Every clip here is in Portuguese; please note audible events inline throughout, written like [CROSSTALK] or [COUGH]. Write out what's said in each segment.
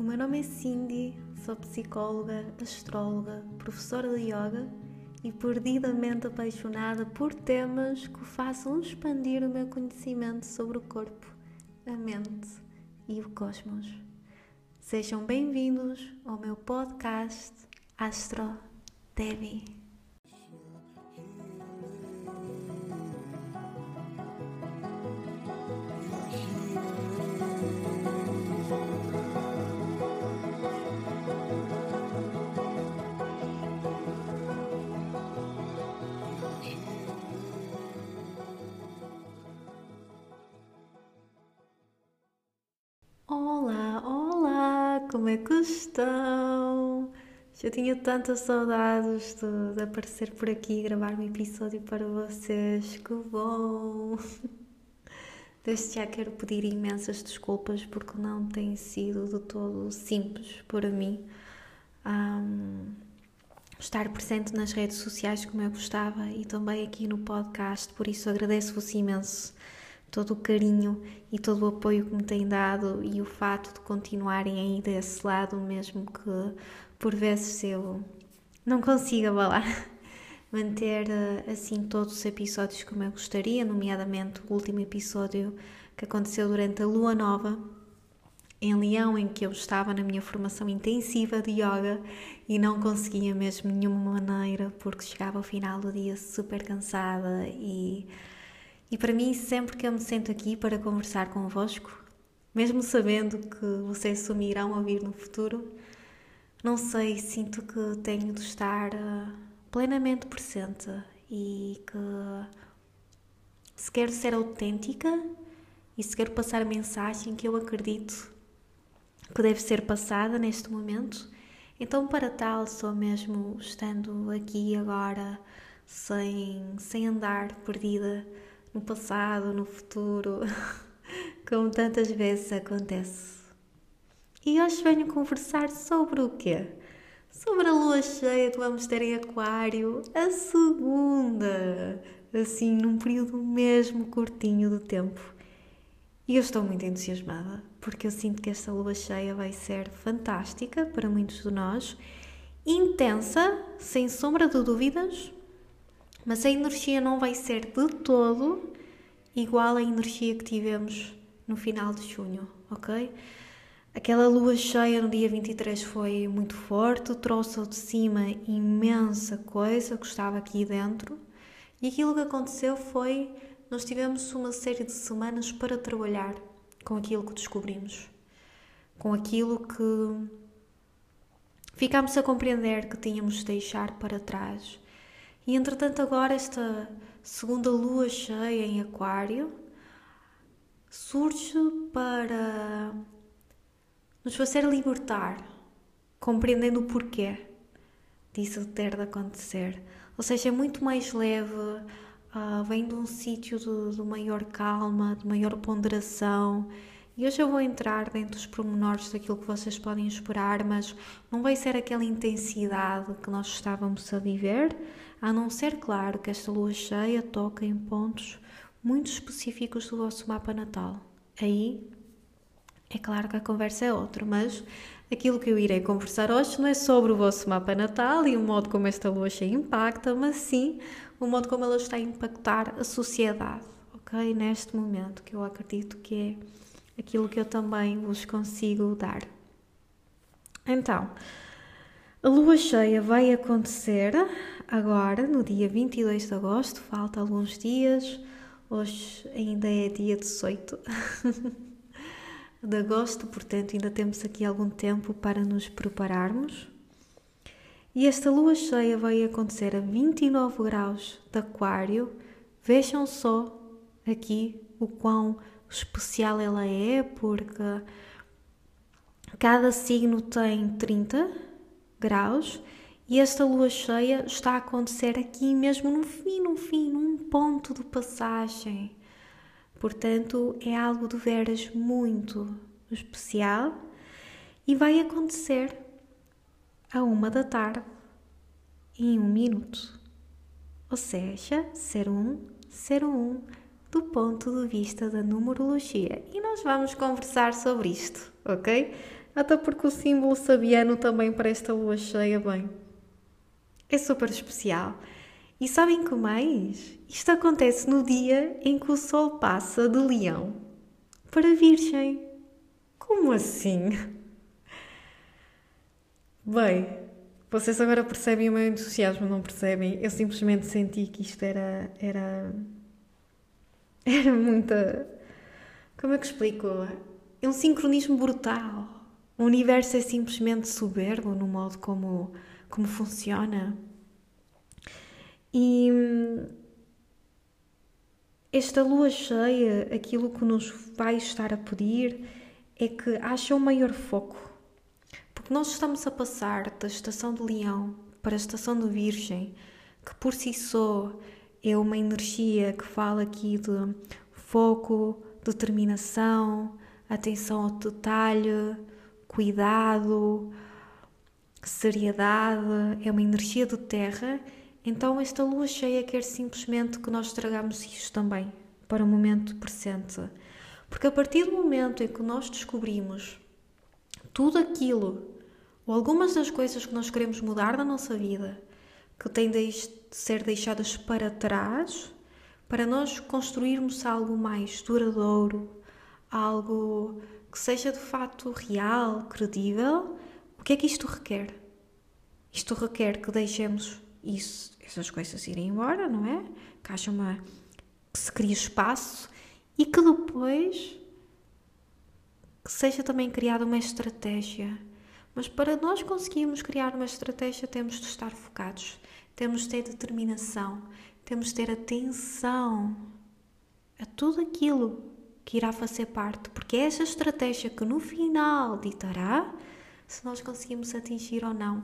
O meu nome é Cindy, sou psicóloga, astróloga, professora de yoga e perdidamente apaixonada por temas que façam expandir o meu conhecimento sobre o corpo, a mente e o cosmos. Sejam bem-vindos ao meu podcast Astro Devi. Olá, olá, como é que estão? Já tinha tantas saudades de, de aparecer por aqui e gravar um episódio para vocês, que bom! [LAUGHS] Desde já quero pedir imensas desculpas porque não tem sido de todo simples para mim um, estar presente nas redes sociais como eu gostava e também aqui no podcast, por isso agradeço-vos imenso todo o carinho e todo o apoio que me têm dado e o fato de continuarem aí desse lado, mesmo que por vezes eu não consiga lá [LAUGHS] manter eh, assim todos os episódios como eu gostaria, nomeadamente o último episódio que aconteceu durante a lua nova em Leão, em que eu estava na minha formação intensiva de yoga e não conseguia mesmo de nenhuma maneira, porque chegava ao final do dia super cansada e e para mim, sempre que eu me sento aqui para conversar convosco, mesmo sabendo que vocês só me irão ouvir no futuro, não sei, sinto que tenho de estar uh, plenamente presente e que se quero ser autêntica e se quero passar a mensagem que eu acredito que deve ser passada neste momento, então para tal, só mesmo estando aqui agora, sem, sem andar perdida, no passado, no futuro, [LAUGHS] como tantas vezes acontece. E hoje venho conversar sobre o quê? Sobre a lua cheia que vamos ter em Aquário, a segunda, assim, num período mesmo curtinho de tempo. E eu estou muito entusiasmada, porque eu sinto que esta lua cheia vai ser fantástica para muitos de nós, intensa, sem sombra de dúvidas, mas a energia não vai ser de todo igual à energia que tivemos no final de junho, ok? Aquela lua cheia no dia 23 foi muito forte, trouxe ao de cima imensa coisa que estava aqui dentro. E aquilo que aconteceu foi nós tivemos uma série de semanas para trabalhar com aquilo que descobrimos, com aquilo que ficámos a compreender que tínhamos de deixar para trás e entretanto, agora, esta segunda lua cheia em Aquário surge para nos fazer libertar, compreendendo o porquê disso ter de acontecer. Ou seja, é muito mais leve, uh, vem de um sítio de, de maior calma, de maior ponderação. E hoje eu vou entrar dentro dos pormenores daquilo que vocês podem esperar, mas não vai ser aquela intensidade que nós estávamos a viver, a não ser, claro, que esta lua cheia toca em pontos muito específicos do vosso mapa natal. Aí é claro que a conversa é outra, mas aquilo que eu irei conversar hoje não é sobre o vosso mapa natal e o modo como esta lua cheia impacta, mas sim o modo como ela está a impactar a sociedade, ok? Neste momento, que eu acredito que é aquilo que eu também vos consigo dar. Então, a lua cheia vai acontecer agora, no dia 22 de agosto, falta alguns dias, hoje ainda é dia 18 [LAUGHS] de agosto, portanto, ainda temos aqui algum tempo para nos prepararmos. E esta lua cheia vai acontecer a 29 graus de Aquário. Vejam só aqui o quão especial ela é, porque cada signo tem 30 graus e esta lua cheia está a acontecer aqui mesmo no fim, no fim, num ponto de passagem. Portanto, é algo de veras muito especial e vai acontecer a uma da tarde em um minuto. Ou seja, ser um, ser um do ponto de vista da numerologia. E nós vamos conversar sobre isto, ok? Até porque o símbolo sabiano também para esta lua cheia, bem, é super especial. E sabem que mais? Isto acontece no dia em que o Sol passa de Leão para Virgem. Como assim? Bem, vocês agora percebem o meu entusiasmo, não percebem? Eu simplesmente senti que isto era. era. era muita. Como é que explico? É um sincronismo brutal. O universo é simplesmente soberbo no modo como, como funciona. E esta lua cheia, aquilo que nos vai estar a pedir é que haja um maior foco porque nós estamos a passar da estação de Leão para a estação de Virgem, que por si só é uma energia que fala aqui de foco, determinação, atenção ao detalhe, cuidado, seriedade, é uma energia de terra. Então, esta lua cheia quer simplesmente que nós tragamos isto também para o momento presente. Porque a partir do momento em que nós descobrimos tudo aquilo ou algumas das coisas que nós queremos mudar na nossa vida que têm de ser deixadas para trás para nós construirmos algo mais duradouro, algo que seja de fato real, credível, o que é que isto requer? Isto requer que deixemos isso, essas coisas irem embora, não é? Que haja uma. que se crie espaço e que depois que seja também criada uma estratégia. Mas para nós conseguirmos criar uma estratégia, temos de estar focados, temos de ter determinação, temos de ter atenção a tudo aquilo que irá fazer parte, porque é essa estratégia que no final ditará se nós conseguimos atingir ou não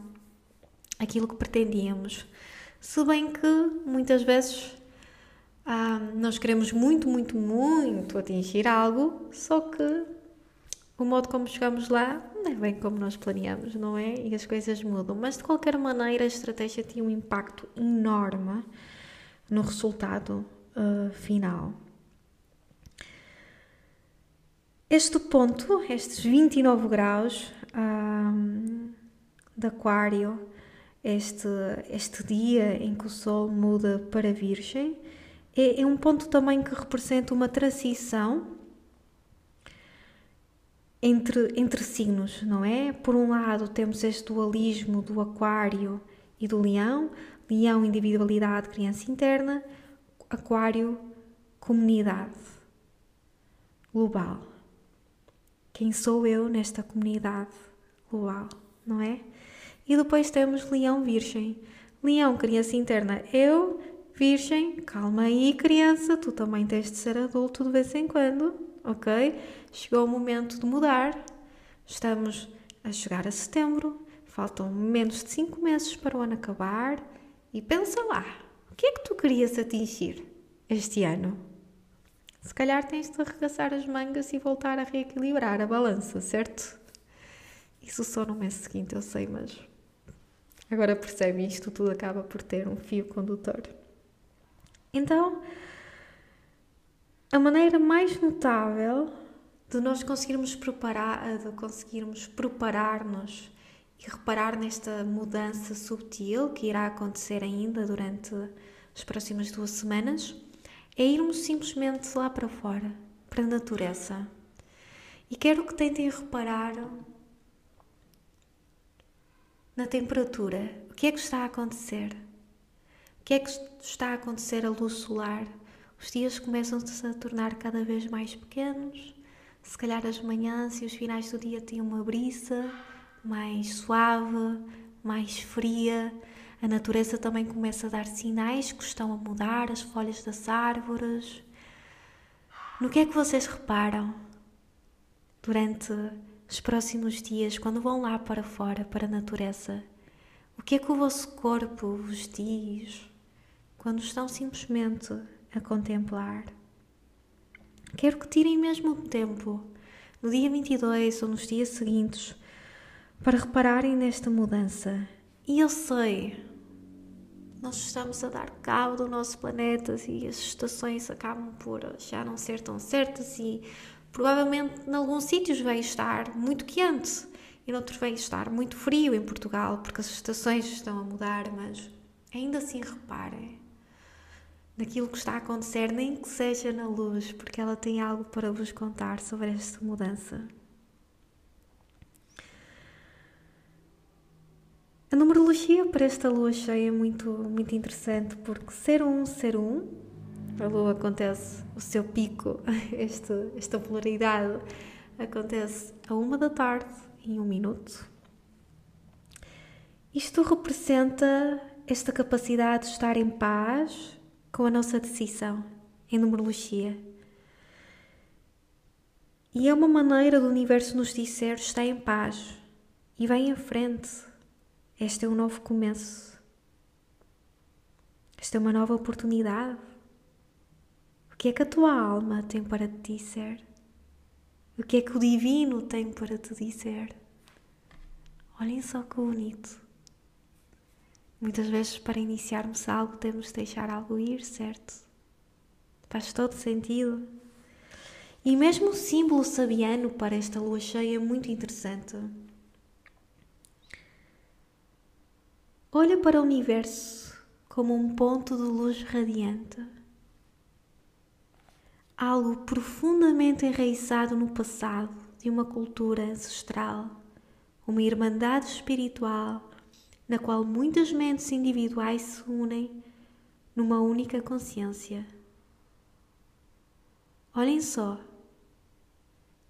aquilo que pretendíamos. Se bem que muitas vezes ah, nós queremos muito, muito, muito atingir algo, só que o modo como chegamos lá não é bem como nós planeamos, não é? E as coisas mudam. Mas de qualquer maneira, a estratégia tinha um impacto enorme no resultado uh, final. Este ponto, estes 29 graus um, de Aquário, este, este dia em que o Sol muda para Virgem, é, é um ponto também que representa uma transição entre, entre signos, não é? Por um lado, temos este dualismo do Aquário e do Leão: Leão, individualidade, criança interna, Aquário, comunidade global. Quem sou eu nesta comunidade global, não é? E depois temos Leão, Virgem. Leão, criança interna, eu, Virgem, calma aí, criança, tu também tens de ser adulto de vez em quando, ok? Chegou o momento de mudar. Estamos a chegar a setembro, faltam menos de 5 meses para o ano acabar. E pensa lá, o que é que tu querias atingir este ano? Se calhar tens de arregaçar as mangas e voltar a reequilibrar a balança, certo? Isso só no mês seguinte, eu sei, mas agora percebe isto tudo acaba por ter um fio condutor. Então, a maneira mais notável de nós conseguirmos preparar, de conseguirmos preparar-nos e reparar nesta mudança subtil que irá acontecer ainda durante as próximas duas semanas, é irmos simplesmente lá para fora, para a natureza. E quero que tentem reparar na temperatura. O que é que está a acontecer? O que é que está a acontecer à luz solar? Os dias começam-se a tornar cada vez mais pequenos se calhar as manhãs e os finais do dia têm uma brisa mais suave, mais fria. A natureza também começa a dar sinais que estão a mudar, as folhas das árvores. No que é que vocês reparam durante os próximos dias, quando vão lá para fora, para a natureza? O que é que o vosso corpo vos diz quando estão simplesmente a contemplar? Quero que tirem mesmo o tempo, no dia 22 ou nos dias seguintes, para repararem nesta mudança. E eu sei, nós estamos a dar cabo do nosso planeta e as estações acabam por já não ser tão certas e provavelmente em alguns sítios vai estar muito quente e noutro vai estar muito frio em Portugal, porque as estações estão a mudar, mas ainda assim reparem naquilo que está a acontecer, nem que seja na luz, porque ela tem algo para vos contar sobre esta mudança. A numerologia para esta lua cheia é muito, muito interessante, porque ser um, ser um, a lua acontece, o seu pico, [LAUGHS] este, esta polaridade acontece a uma da tarde em um minuto. Isto representa esta capacidade de estar em paz com a nossa decisão em numerologia. E é uma maneira do universo nos dizer: está em paz e vem em frente. Este é um novo começo. Esta é uma nova oportunidade. O que é que a tua alma tem para te dizer? O que é que o divino tem para te dizer? Olhem só que bonito. Muitas vezes, para iniciarmos algo, temos de deixar algo ir, certo? Faz todo sentido. E mesmo o símbolo sabiano para esta lua cheia é muito interessante. Olha para o universo como um ponto de luz radiante algo profundamente enraizado no passado de uma cultura ancestral, uma irmandade espiritual na qual muitas mentes individuais se unem numa única consciência. Olhem só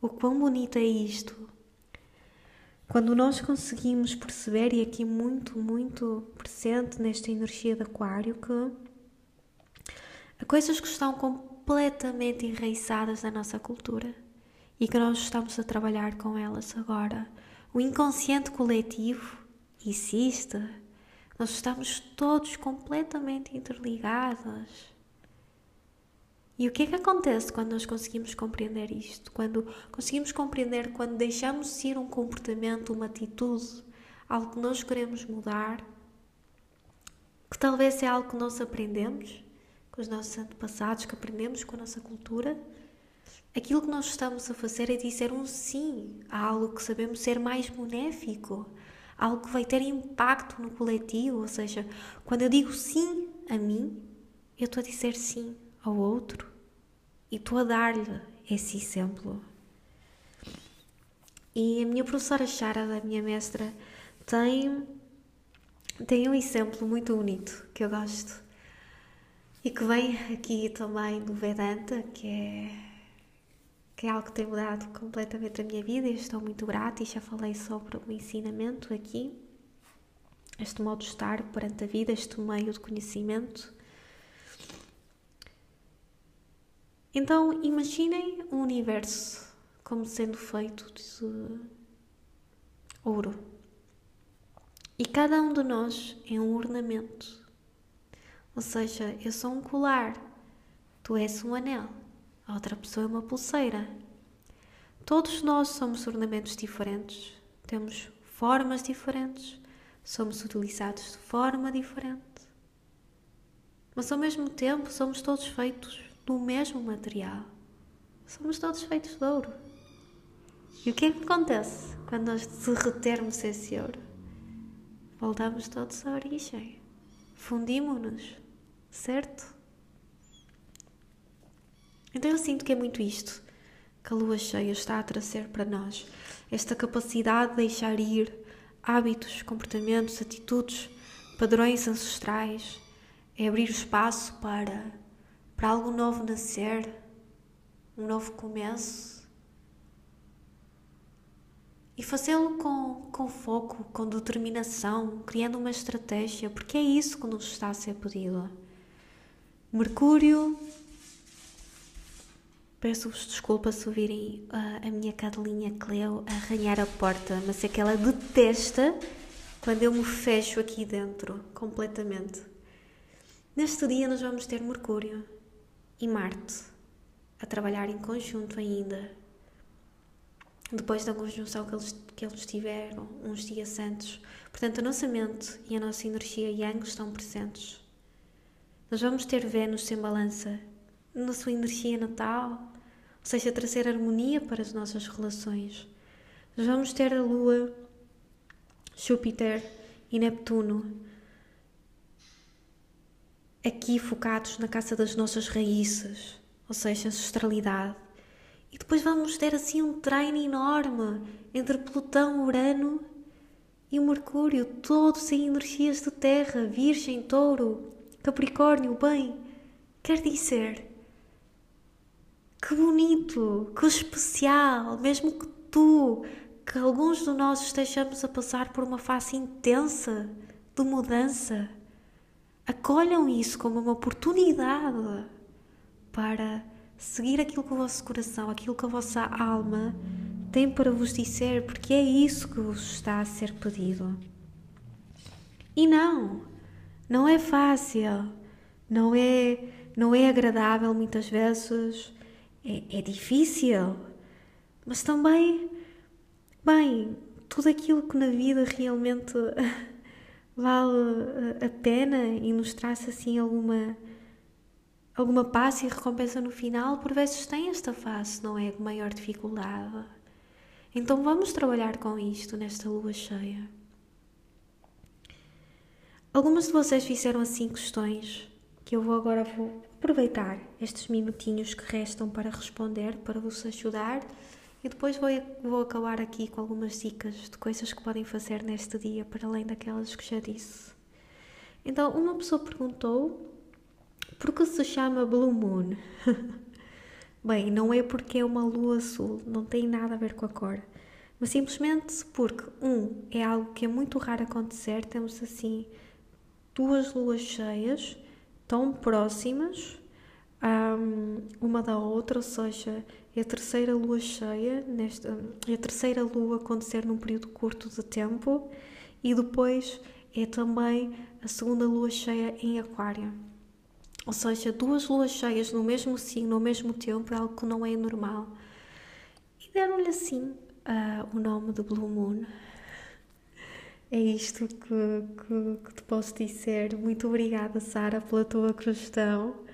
o quão bonito é isto. Quando nós conseguimos perceber, e aqui muito, muito presente nesta energia de Aquário, que há coisas que estão com completamente enraizadas na nossa cultura e que nós estamos a trabalhar com elas agora. O inconsciente coletivo existe, nós estamos todos completamente interligados. E o que é que acontece quando nós conseguimos compreender isto? Quando conseguimos compreender quando deixamos ir um comportamento, uma atitude, algo que nós queremos mudar, que talvez é algo que nós aprendemos, com os nossos antepassados, que aprendemos com a nossa cultura, aquilo que nós estamos a fazer é dizer um sim a algo que sabemos ser mais benéfico, algo que vai ter impacto no coletivo. Ou seja, quando eu digo sim a mim, eu estou a dizer sim ao outro e estou a dar-lhe esse exemplo. E a minha professora Chara, da minha mestra, tem, tem um exemplo muito bonito que eu gosto e que vem aqui também do Vedanta, que é, que é algo que tem mudado completamente a minha vida e estou muito grata e já falei sobre o ensinamento aqui, este modo de estar perante a vida, este meio de conhecimento. Então imaginem um universo como sendo feito de ouro. E cada um de nós é um ornamento ou seja, eu sou um colar, tu és um anel, a outra pessoa é uma pulseira. Todos nós somos ornamentos diferentes, temos formas diferentes, somos utilizados de forma diferente. Mas ao mesmo tempo somos todos feitos do mesmo material. Somos todos feitos de ouro. E o que é que acontece quando nós derretermos esse ouro? Voltamos todos à origem. Fundimos-nos certo? Então eu sinto que é muito isto que a lua cheia está a trazer para nós. Esta capacidade de deixar ir hábitos, comportamentos, atitudes, padrões ancestrais. É abrir espaço para, para algo novo nascer, um novo começo. E fazê-lo com, com foco, com determinação, criando uma estratégia, porque é isso que nos está a ser pedido. Mercúrio. Peço-vos desculpa se ouvirem uh, a minha cadelinha Cleo arranhar a porta, mas é que ela detesta quando eu me fecho aqui dentro completamente. Neste dia nós vamos ter Mercúrio e Marte a trabalhar em conjunto ainda. Depois da conjunção que eles, que eles tiveram uns dias antes. Portanto, a nossa mente e a nossa energia Yang estão presentes. Nós vamos ter Vênus sem balança na sua energia natal, ou seja, trazer harmonia para as nossas relações. Nós vamos ter a Lua Júpiter e Neptuno aqui focados na casa das nossas raízes, ou seja, ancestralidade. E depois vamos ter assim um treino enorme entre Plutão, Urano e Mercúrio, todos em energias de terra, Virgem, Touro, Capricórnio, bem. Quer dizer, que bonito, que especial, mesmo que tu, que alguns de nós estejamos a passar por uma fase intensa de mudança, acolham isso como uma oportunidade para seguir aquilo que o vosso coração, aquilo que a vossa alma tem para vos dizer, porque é isso que vos está a ser pedido. E não, não é fácil, não é, não é agradável muitas vezes, é, é difícil, mas também, bem, tudo aquilo que na vida realmente [LAUGHS] vale a pena e nos traz assim alguma alguma paz e recompensa no final, por vezes tem esta fase, não é? De maior dificuldade. Então vamos trabalhar com isto nesta lua cheia. Algumas de vocês fizeram assim questões que eu vou agora vou aproveitar estes minutinhos que restam para responder, para vos ajudar e depois vou, vou acabar aqui com algumas dicas de coisas que podem fazer neste dia, para além daquelas que já disse. Então, uma pessoa perguntou por que se chama Blue Moon? [LAUGHS] Bem, não é porque é uma lua azul, não tem nada a ver com a cor, mas simplesmente porque, um, é algo que é muito raro acontecer, temos assim duas luas cheias tão próximas um, uma da outra, ou seja, é a terceira lua cheia, nesta, é a terceira lua acontecer num período curto de tempo e depois é também a segunda lua cheia em Aquário. Ou seja, duas luas cheias no mesmo signo ao mesmo tempo é algo que não é normal. E deram-lhe assim uh, o nome de Blue Moon. É isto que, que, que te posso dizer. Muito obrigada, Sara, pela tua questão.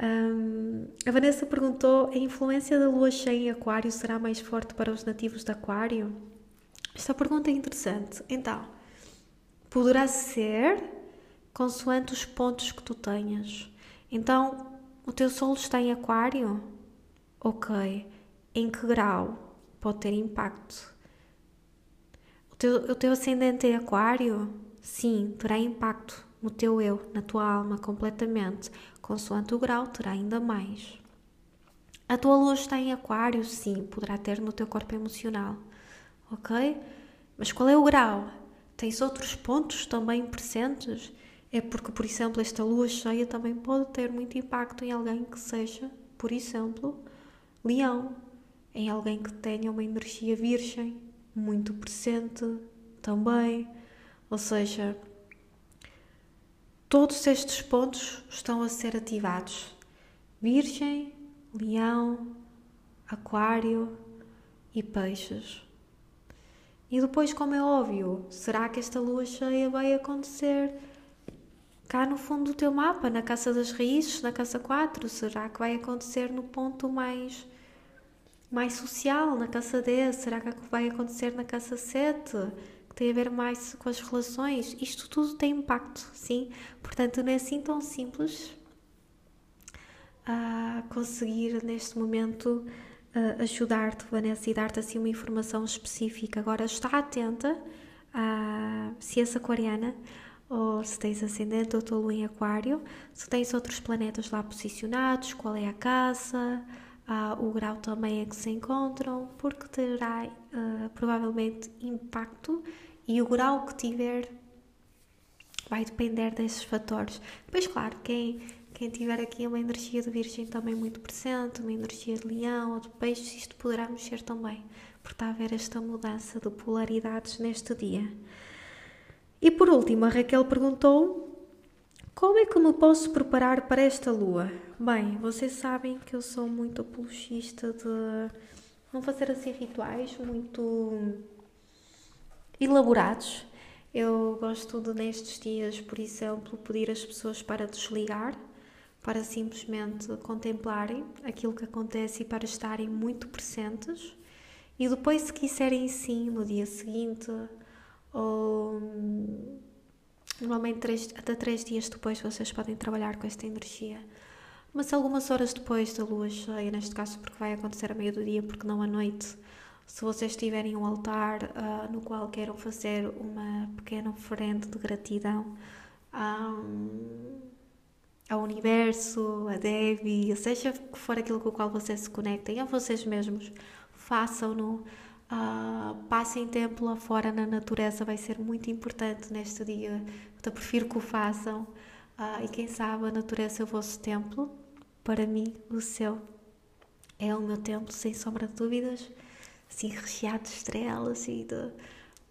Um, a Vanessa perguntou: a influência da lua cheia em Aquário será mais forte para os nativos de Aquário? Esta pergunta é interessante. Então, poderá ser consoante os pontos que tu tenhas. Então, o teu Sol está em Aquário? Ok. Em que grau pode ter impacto? O teu, o teu ascendente é Aquário? Sim, terá impacto no teu eu, na tua alma, completamente. Consoante o grau, terá ainda mais. A tua lua está em Aquário? Sim, poderá ter no teu corpo emocional. Ok? Mas qual é o grau? Tens outros pontos também presentes? É porque, por exemplo, esta lua cheia também pode ter muito impacto em alguém que seja, por exemplo, leão, em alguém que tenha uma energia virgem muito presente também. Ou seja, Todos estes pontos estão a ser ativados: Virgem, Leão, Aquário e Peixes. E depois, como é óbvio, será que esta lua cheia vai acontecer cá no fundo do teu mapa, na casa das raízes, na casa 4? Será que vai acontecer no ponto mais mais social, na casa 10? Será que vai acontecer na casa 7? Tem a ver mais com as relações, isto tudo tem impacto, sim? Portanto, não é assim tão simples a conseguir neste momento ajudar-te, Vanessa, e dar-te assim uma informação específica. Agora, está atenta a és aquariana ou se tens ascendente ou tua em aquário, se tens outros planetas lá posicionados, qual é a casa, uh, o grau também em que se encontram, porque terá uh, provavelmente impacto e o grau que tiver vai depender desses fatores. Depois, claro, quem, quem tiver aqui uma energia de virgem também muito presente, uma energia de leão ou de peixe, isto poderá mexer também, porque está a haver esta mudança de polaridades neste dia. E por último, a Raquel perguntou como é que me posso preparar para esta lua? Bem, vocês sabem que eu sou muito apologista de não fazer assim rituais muito elaborados. Eu gosto de, nestes dias, por exemplo, pedir às pessoas para desligar, para simplesmente contemplarem aquilo que acontece e para estarem muito presentes. E depois, se quiserem sim, no dia seguinte ou normalmente três, até três dias depois vocês podem trabalhar com esta energia. Mas algumas horas depois da lua cheia, neste caso porque vai acontecer a meio do dia, porque não à noite, se vocês tiverem um altar uh, no qual queiram fazer uma pequena oferenda de gratidão um, ao universo, a Devi, seja que for aquilo com o qual vocês se conectem, a vocês mesmos, façam-no. Uh, passem tempo lá fora na natureza, vai ser muito importante neste dia. Eu prefiro que o façam. Uh, e quem sabe a natureza é o vosso templo. Para mim, o céu é o meu templo, sem sombra de dúvidas. Assim, recheado de estrelas e de.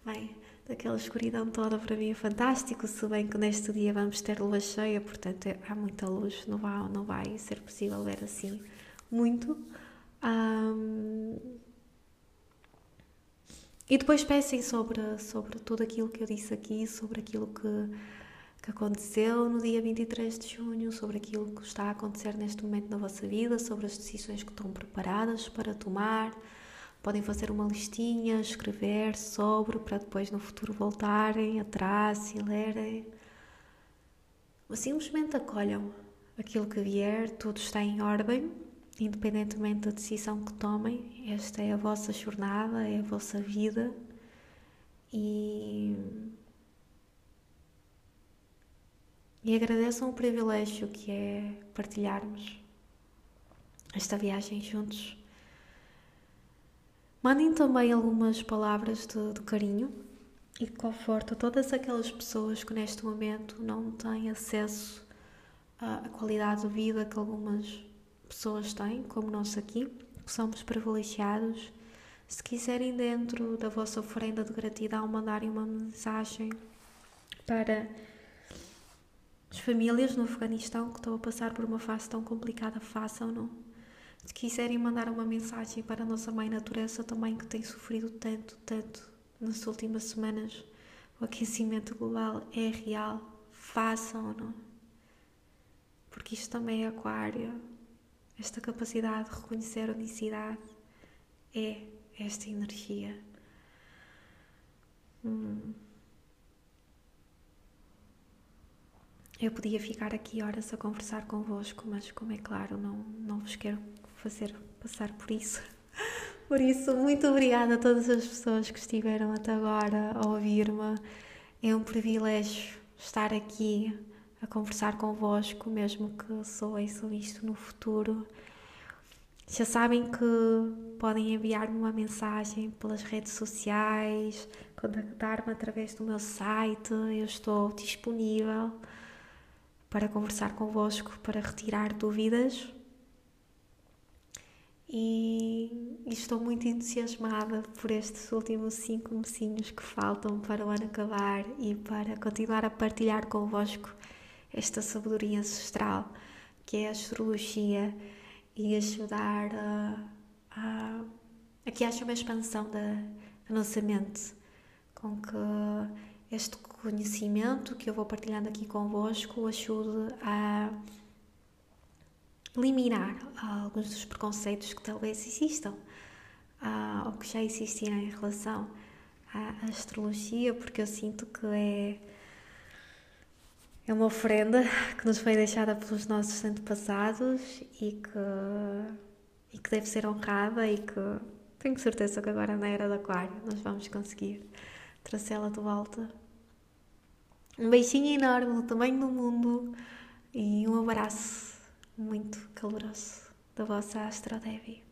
Bem, daquela escuridão toda, para mim é fantástico. Se bem que neste dia vamos ter lua cheia, portanto é, há muita luz, não vai, não vai ser possível ver assim muito. Um, e depois pensem sobre, sobre tudo aquilo que eu disse aqui, sobre aquilo que, que aconteceu no dia 23 de junho, sobre aquilo que está a acontecer neste momento na vossa vida, sobre as decisões que estão preparadas para tomar. Podem fazer uma listinha, escrever sobre, para depois no futuro voltarem atrás e lerem. Ou simplesmente acolham aquilo que vier, tudo está em ordem independentemente da decisão que tomem, esta é a vossa jornada, é a vossa vida e, e agradeçam o privilégio que é partilharmos esta viagem juntos. Mandem também algumas palavras de, de carinho e de conforto a todas aquelas pessoas que neste momento não têm acesso à qualidade de vida que algumas pessoas têm, como nós aqui, que somos privilegiados. Se quiserem, dentro da vossa oferenda de gratidão, mandarem uma mensagem para as famílias no Afeganistão que estão a passar por uma fase tão complicada, façam-no. Se quiserem mandar uma mensagem para a nossa Mãe Natureza também, que tem sofrido tanto, tanto nas últimas semanas, o aquecimento global é real, façam-no. Porque isto também é aquário, esta capacidade de reconhecer a unicidade é esta energia. Hum. Eu podia ficar aqui horas a conversar convosco, mas como é claro, não, não vos quero fazer passar por isso. [LAUGHS] Por isso, muito obrigada a todas as pessoas que estiveram até agora a ouvir-me. É um privilégio estar aqui a conversar convosco, mesmo que sou isso isto no futuro. Já sabem que podem enviar-me uma mensagem pelas redes sociais, contactar-me através do meu site. Eu estou disponível para conversar convosco, para retirar dúvidas. E, e estou muito entusiasmada por estes últimos cinco mesinhos que faltam para o ano acabar e para continuar a partilhar convosco esta sabedoria ancestral que é a astrologia e ajudar a, a, a que haja uma expansão da, da nossa mente, com que este conhecimento que eu vou partilhando aqui convosco ajude a eliminar alguns dos preconceitos que talvez existam ou que já existiam em relação à astrologia, porque eu sinto que é é uma oferenda que nos foi deixada pelos nossos antepassados e que, e que deve ser honrada e que tenho certeza que agora na era do aquário nós vamos conseguir trazê-la de volta. Um beijinho enorme do tamanho do mundo e um abraço muito caloroso da vossa Astro Devi.